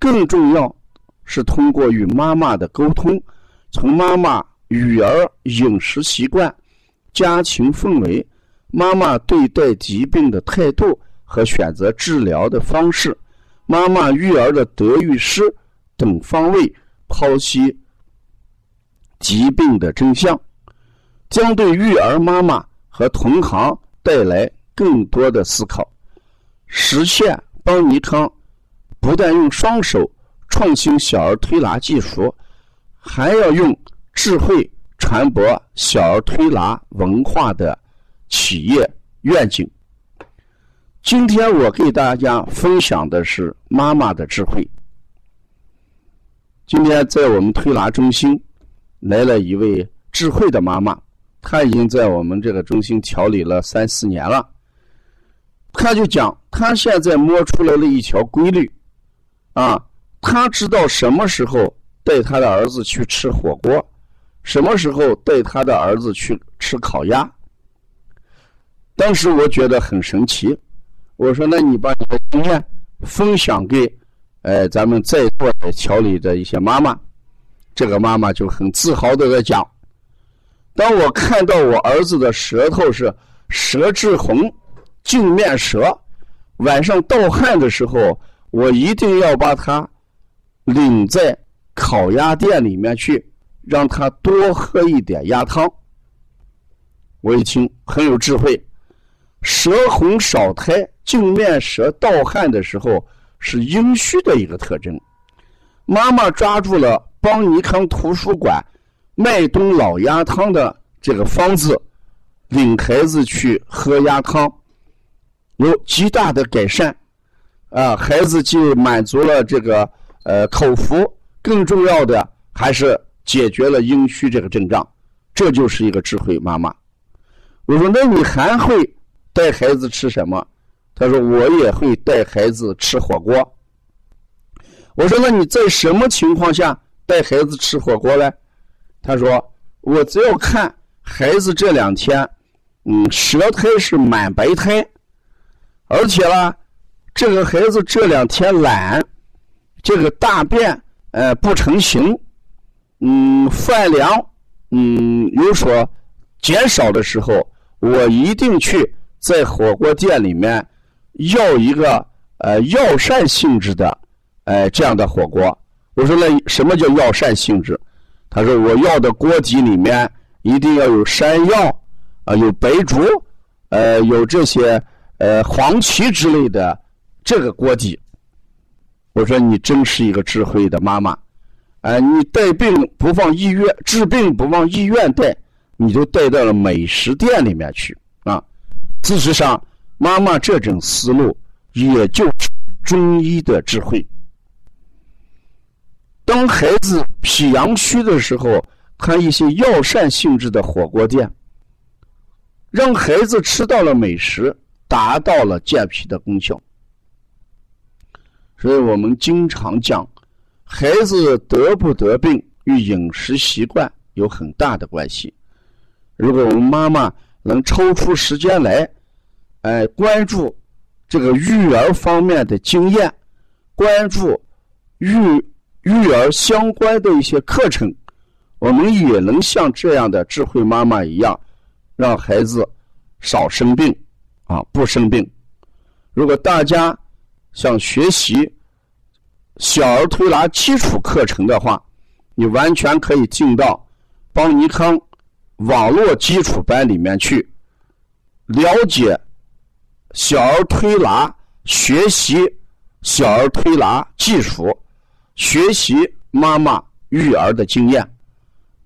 更重要是通过与妈妈的沟通，从妈妈育儿饮食习惯、家庭氛围、妈妈对待疾病的态度和选择治疗的方式、妈妈育儿的得与失等方位剖析疾病的真相，将对育儿妈妈和同行带来更多的思考，实现邦尼康。不但用双手创新小儿推拿技术，还要用智慧传播小儿推拿文化的企业愿景。今天我给大家分享的是妈妈的智慧。今天在我们推拿中心来了一位智慧的妈妈，她已经在我们这个中心调理了三四年了。她就讲，她现在摸出来了一条规律。啊，他知道什么时候带他的儿子去吃火锅，什么时候带他的儿子去吃烤鸭。当时我觉得很神奇，我说：“那你把你的经验分享给，哎，咱们在座的调理的一些妈妈。”这个妈妈就很自豪的在讲：“当我看到我儿子的舌头是舌质红，镜面舌，晚上盗汗的时候。”我一定要把他领在烤鸭店里面去，让他多喝一点鸭汤。我一听很有智慧，舌红少苔、镜面舌盗汗的时候是阴虚的一个特征。妈妈抓住了邦尼康图书馆麦冬老鸭汤的这个方子，领孩子去喝鸭汤，有极大的改善。啊，孩子既满足了这个呃口服，更重要的还是解决了阴虚这个症状，这就是一个智慧妈妈。我说，那你还会带孩子吃什么？他说，我也会带孩子吃火锅。我说，那你在什么情况下带孩子吃火锅呢？他说，我只要看孩子这两天，嗯，舌苔是满白苔，而且呢。这个孩子这两天懒，这个大便呃不成形，嗯，饭量嗯有所减少的时候，我一定去在火锅店里面要一个呃药膳性质的哎这样的火锅。我说那什么叫药膳性质？他说我要的锅底里面一定要有山药啊，有白术，呃，有这些呃黄芪之类的。这个锅底，我说你真是一个智慧的妈妈，哎，你带病不往医院治病不往医院带，你就带到了美食店里面去啊。事实上，妈妈这种思路也就是中医的智慧。当孩子脾阳虚的时候，看一些药膳性质的火锅店，让孩子吃到了美食，达到了健脾的功效。所以我们经常讲，孩子得不得病与饮食习惯有很大的关系。如果我们妈妈能抽出时间来，哎，关注这个育儿方面的经验，关注育育儿相关的一些课程，我们也能像这样的智慧妈妈一样，让孩子少生病，啊，不生病。如果大家。想学习小儿推拿基础课程的话，你完全可以进到邦尼康网络基础班里面去，了解小儿推拿，学习小儿推拿技术，学习妈妈育儿的经验。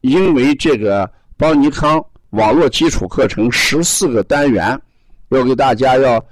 因为这个邦尼康网络基础课程十四个单元，要给大家要。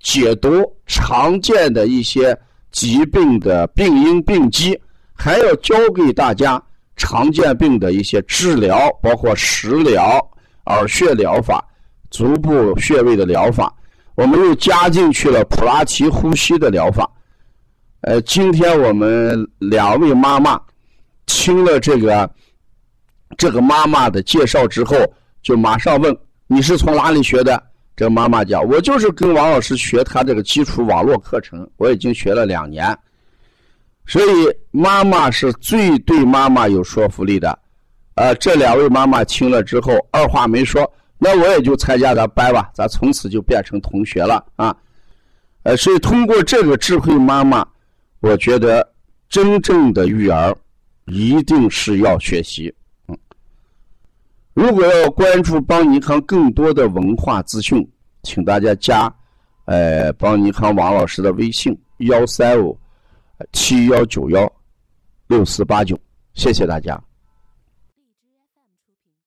解读常见的一些疾病的病因病机，还要教给大家常见病的一些治疗，包括食疗、耳穴疗法、足部穴位的疗法。我们又加进去了普拉提呼吸的疗法。呃，今天我们两位妈妈听了这个这个妈妈的介绍之后，就马上问你是从哪里学的？这个妈妈讲，我就是跟王老师学他这个基础网络课程，我已经学了两年。所以妈妈是最对妈妈有说服力的。呃，这两位妈妈听了之后，二话没说。那我也就参加咱班吧，咱从此就变成同学了啊！呃，所以通过这个智慧妈妈，我觉得真正的育儿一定是要学习。如果要关注邦尼康更多的文化资讯，请大家加呃邦尼康王老师的微信幺三五七幺九幺六四八九，谢谢大家。